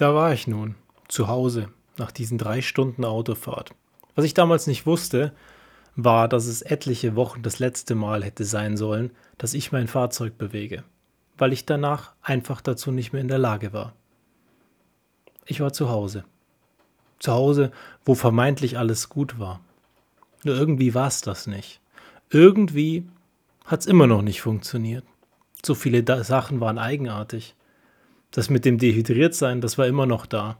Da war ich nun, zu Hause, nach diesen drei Stunden Autofahrt. Was ich damals nicht wusste, war, dass es etliche Wochen das letzte Mal hätte sein sollen, dass ich mein Fahrzeug bewege, weil ich danach einfach dazu nicht mehr in der Lage war. Ich war zu Hause. Zu Hause, wo vermeintlich alles gut war. Nur irgendwie war es das nicht. Irgendwie hat es immer noch nicht funktioniert. So viele da Sachen waren eigenartig. Das mit dem Dehydriertsein, das war immer noch da.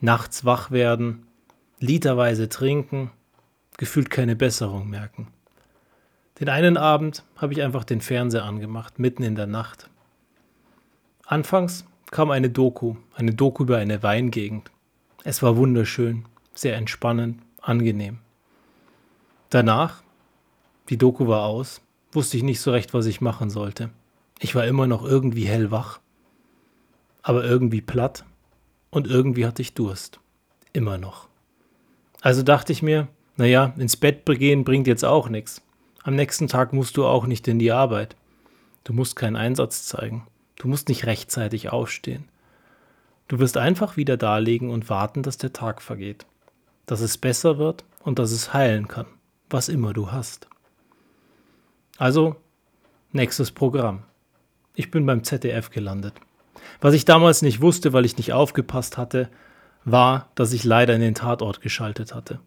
Nachts wach werden, literweise trinken, gefühlt keine Besserung merken. Den einen Abend habe ich einfach den Fernseher angemacht, mitten in der Nacht. Anfangs kam eine Doku, eine Doku über eine Weingegend. Es war wunderschön, sehr entspannend, angenehm. Danach, die Doku war aus, wusste ich nicht so recht, was ich machen sollte. Ich war immer noch irgendwie hellwach aber irgendwie platt und irgendwie hatte ich Durst. Immer noch. Also dachte ich mir, naja, ins Bett gehen bringt jetzt auch nichts. Am nächsten Tag musst du auch nicht in die Arbeit. Du musst keinen Einsatz zeigen. Du musst nicht rechtzeitig aufstehen. Du wirst einfach wieder dalegen und warten, dass der Tag vergeht. Dass es besser wird und dass es heilen kann, was immer du hast. Also, nächstes Programm. Ich bin beim ZDF gelandet. Was ich damals nicht wusste, weil ich nicht aufgepasst hatte, war, dass ich leider in den Tatort geschaltet hatte.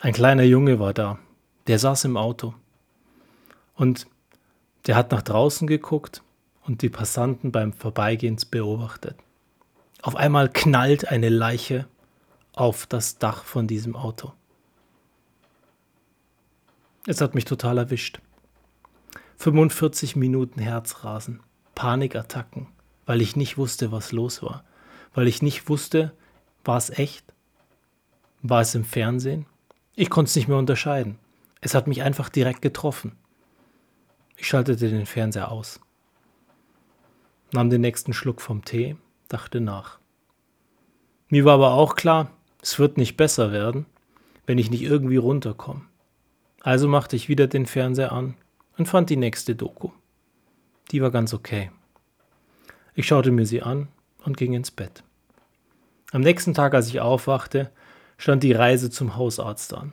Ein kleiner Junge war da, der saß im Auto. Und der hat nach draußen geguckt und die Passanten beim Vorbeigehen beobachtet. Auf einmal knallt eine Leiche auf das Dach von diesem Auto. Es hat mich total erwischt. 45 Minuten Herzrasen, Panikattacken, weil ich nicht wusste, was los war. Weil ich nicht wusste, war es echt? War es im Fernsehen? Ich konnte es nicht mehr unterscheiden. Es hat mich einfach direkt getroffen. Ich schaltete den Fernseher aus, nahm den nächsten Schluck vom Tee, dachte nach. Mir war aber auch klar, es wird nicht besser werden, wenn ich nicht irgendwie runterkomme. Also machte ich wieder den Fernseher an und fand die nächste Doku. Die war ganz okay. Ich schaute mir sie an und ging ins Bett. Am nächsten Tag, als ich aufwachte, stand die Reise zum Hausarzt an.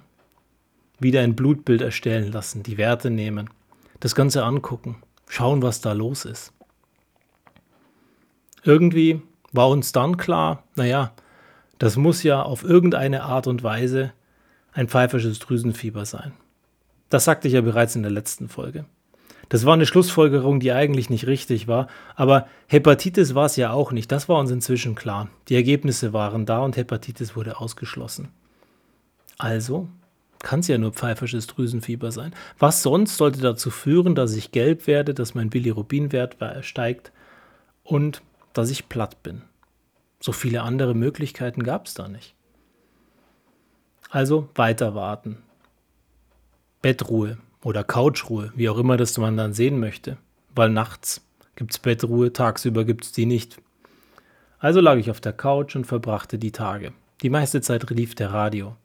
Wieder ein Blutbild erstellen lassen, die Werte nehmen, das Ganze angucken, schauen, was da los ist. Irgendwie war uns dann klar, naja, das muss ja auf irgendeine Art und Weise ein pfeifersches Drüsenfieber sein. Das sagte ich ja bereits in der letzten Folge. Das war eine Schlussfolgerung, die eigentlich nicht richtig war, aber Hepatitis war es ja auch nicht. Das war uns inzwischen klar. Die Ergebnisse waren da und Hepatitis wurde ausgeschlossen. Also kann es ja nur pfeifersches Drüsenfieber sein. Was sonst sollte dazu führen, dass ich gelb werde, dass mein Bilirubinwert steigt und dass ich platt bin? So viele andere Möglichkeiten gab es da nicht. Also weiter warten. Bettruhe oder Couchruhe, wie auch immer das man dann sehen möchte, weil nachts gibt es Bettruhe, tagsüber gibt es die nicht. Also lag ich auf der Couch und verbrachte die Tage. Die meiste Zeit lief der Radio.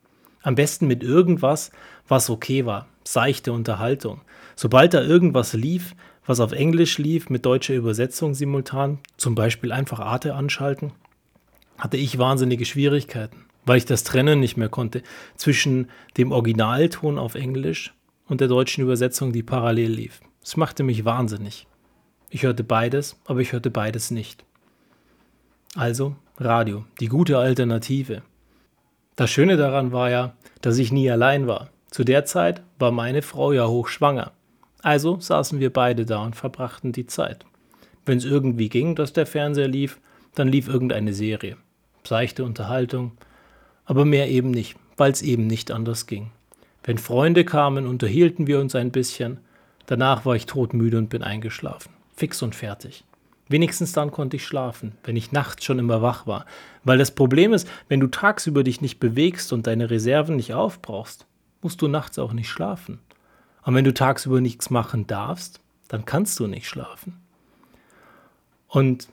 Am besten mit irgendwas, was okay war, seichte Unterhaltung. Sobald da irgendwas lief, was auf Englisch lief, mit deutscher Übersetzung simultan, zum Beispiel einfach Arte anschalten, hatte ich wahnsinnige Schwierigkeiten, weil ich das trennen nicht mehr konnte zwischen dem Originalton auf Englisch und der deutschen Übersetzung, die parallel lief. Es machte mich wahnsinnig. Ich hörte beides, aber ich hörte beides nicht. Also Radio, die gute Alternative. Das Schöne daran war ja, dass ich nie allein war. Zu der Zeit war meine Frau ja hochschwanger. Also saßen wir beide da und verbrachten die Zeit. Wenn es irgendwie ging, dass der Fernseher lief, dann lief irgendeine Serie. Seichte Unterhaltung, aber mehr eben nicht, weil es eben nicht anders ging. Wenn Freunde kamen, unterhielten wir uns ein bisschen. Danach war ich todmüde und bin eingeschlafen. Fix und fertig. Wenigstens dann konnte ich schlafen, wenn ich nachts schon immer wach war. Weil das Problem ist, wenn du tagsüber dich nicht bewegst und deine Reserven nicht aufbrauchst, musst du nachts auch nicht schlafen. Und wenn du tagsüber nichts machen darfst, dann kannst du nicht schlafen. Und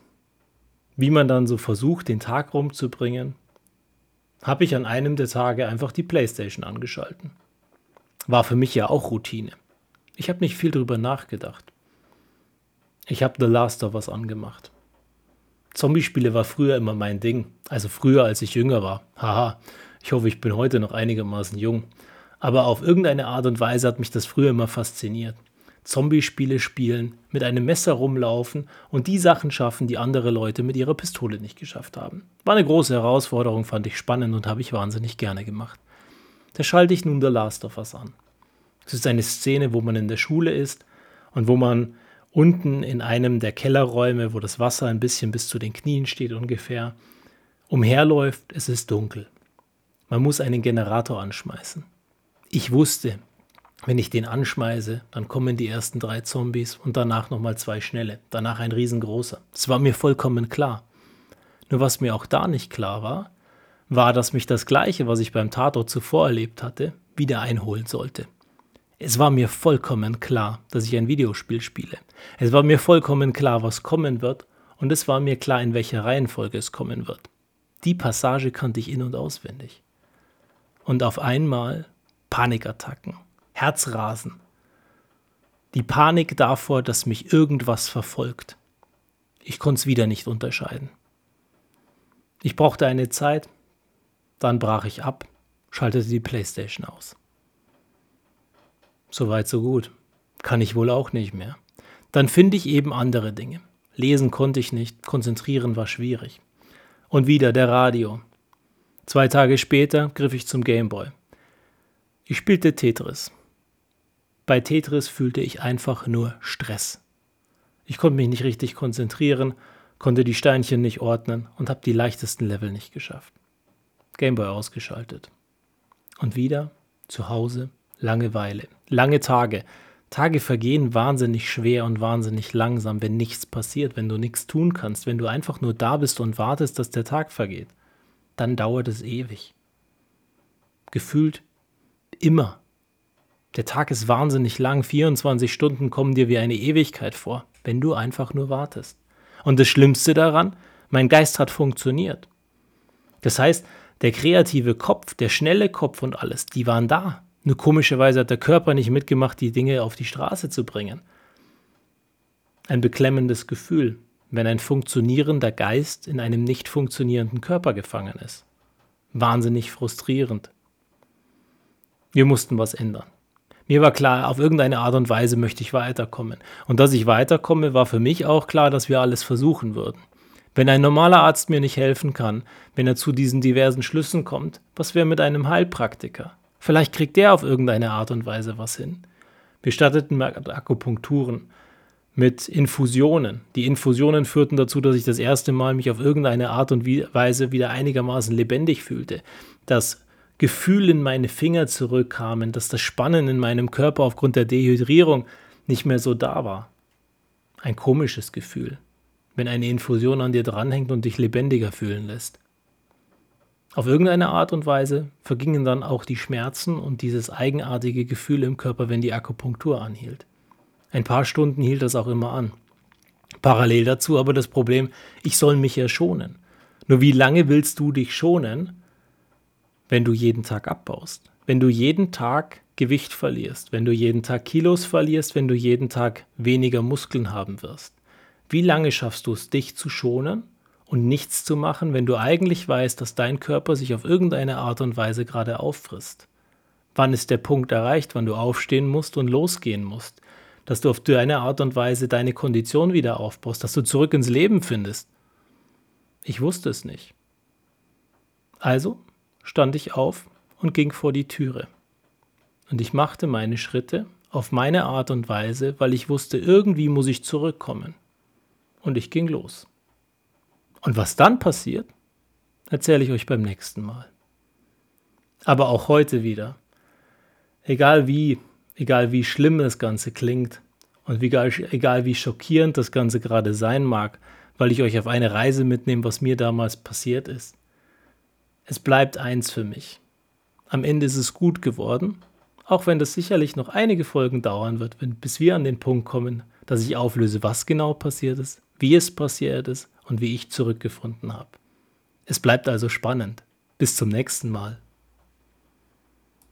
wie man dann so versucht, den Tag rumzubringen, habe ich an einem der Tage einfach die Playstation angeschalten. War für mich ja auch Routine. Ich habe nicht viel drüber nachgedacht. Ich habe The Last of Us angemacht. Zombie-Spiele war früher immer mein Ding. Also früher, als ich jünger war. Haha, ich hoffe, ich bin heute noch einigermaßen jung. Aber auf irgendeine Art und Weise hat mich das früher immer fasziniert. Zombie-Spiele spielen, mit einem Messer rumlaufen und die Sachen schaffen, die andere Leute mit ihrer Pistole nicht geschafft haben. War eine große Herausforderung, fand ich spannend und habe ich wahnsinnig gerne gemacht. Da schalte ich nun The Last of Us an. Es ist eine Szene, wo man in der Schule ist und wo man unten in einem der Kellerräume, wo das Wasser ein bisschen bis zu den Knien steht ungefähr, umherläuft, es ist dunkel. Man muss einen Generator anschmeißen. Ich wusste, wenn ich den anschmeiße, dann kommen die ersten drei Zombies und danach nochmal zwei schnelle, danach ein riesengroßer. Das war mir vollkommen klar. Nur was mir auch da nicht klar war, war, dass mich das Gleiche, was ich beim Tatort zuvor erlebt hatte, wieder einholen sollte. Es war mir vollkommen klar, dass ich ein Videospiel spiele. Es war mir vollkommen klar, was kommen wird, und es war mir klar, in welcher Reihenfolge es kommen wird. Die Passage kannte ich in und auswendig. Und auf einmal Panikattacken, Herzrasen. Die Panik davor, dass mich irgendwas verfolgt. Ich konnte es wieder nicht unterscheiden. Ich brauchte eine Zeit, dann brach ich ab, schaltete die Playstation aus. Soweit, so gut. Kann ich wohl auch nicht mehr. Dann finde ich eben andere Dinge. Lesen konnte ich nicht, konzentrieren war schwierig. Und wieder der Radio. Zwei Tage später griff ich zum Gameboy. Ich spielte Tetris. Bei Tetris fühlte ich einfach nur Stress. Ich konnte mich nicht richtig konzentrieren, konnte die Steinchen nicht ordnen und habe die leichtesten Level nicht geschafft. Gameboy ausgeschaltet. Und wieder zu Hause Langeweile, lange Tage. Tage vergehen wahnsinnig schwer und wahnsinnig langsam, wenn nichts passiert, wenn du nichts tun kannst, wenn du einfach nur da bist und wartest, dass der Tag vergeht. Dann dauert es ewig. Gefühlt immer. Der Tag ist wahnsinnig lang, 24 Stunden kommen dir wie eine Ewigkeit vor, wenn du einfach nur wartest. Und das Schlimmste daran, mein Geist hat funktioniert. Das heißt, der kreative Kopf, der schnelle Kopf und alles, die waren da. Nur komischerweise hat der Körper nicht mitgemacht, die Dinge auf die Straße zu bringen. Ein beklemmendes Gefühl, wenn ein funktionierender Geist in einem nicht funktionierenden Körper gefangen ist. Wahnsinnig frustrierend. Wir mussten was ändern. Mir war klar, auf irgendeine Art und Weise möchte ich weiterkommen. Und dass ich weiterkomme, war für mich auch klar, dass wir alles versuchen würden. Wenn ein normaler Arzt mir nicht helfen kann, wenn er zu diesen diversen Schlüssen kommt, was wäre mit einem Heilpraktiker? Vielleicht kriegt der auf irgendeine Art und Weise was hin. Wir starteten mit Akupunkturen, mit Infusionen. Die Infusionen führten dazu, dass ich das erste Mal mich auf irgendeine Art und Weise wieder einigermaßen lebendig fühlte. Dass Gefühle in meine Finger zurückkamen, dass das Spannen in meinem Körper aufgrund der Dehydrierung nicht mehr so da war. Ein komisches Gefühl, wenn eine Infusion an dir dranhängt und dich lebendiger fühlen lässt. Auf irgendeine Art und Weise vergingen dann auch die Schmerzen und dieses eigenartige Gefühl im Körper, wenn die Akupunktur anhielt. Ein paar Stunden hielt das auch immer an. Parallel dazu aber das Problem, ich soll mich ja schonen. Nur wie lange willst du dich schonen, wenn du jeden Tag abbaust? Wenn du jeden Tag Gewicht verlierst, wenn du jeden Tag Kilos verlierst, wenn du jeden Tag weniger Muskeln haben wirst? Wie lange schaffst du es, dich zu schonen und nichts zu machen, wenn du eigentlich weißt, dass dein Körper sich auf irgendeine Art und Weise gerade auffrisst? Wann ist der Punkt erreicht, wann du aufstehen musst und losgehen musst? Dass du auf deine Art und Weise deine Kondition wieder aufbaust, dass du zurück ins Leben findest? Ich wusste es nicht. Also stand ich auf und ging vor die Türe. Und ich machte meine Schritte auf meine Art und Weise, weil ich wusste, irgendwie muss ich zurückkommen. Und ich ging los. Und was dann passiert, erzähle ich euch beim nächsten Mal. Aber auch heute wieder. Egal wie, egal wie schlimm das Ganze klingt und wie, egal wie schockierend das Ganze gerade sein mag, weil ich euch auf eine Reise mitnehme, was mir damals passiert ist. Es bleibt eins für mich. Am Ende ist es gut geworden, auch wenn das sicherlich noch einige Folgen dauern wird, bis wir an den Punkt kommen, dass ich auflöse, was genau passiert ist, wie es passiert ist und wie ich zurückgefunden habe. Es bleibt also spannend. Bis zum nächsten Mal.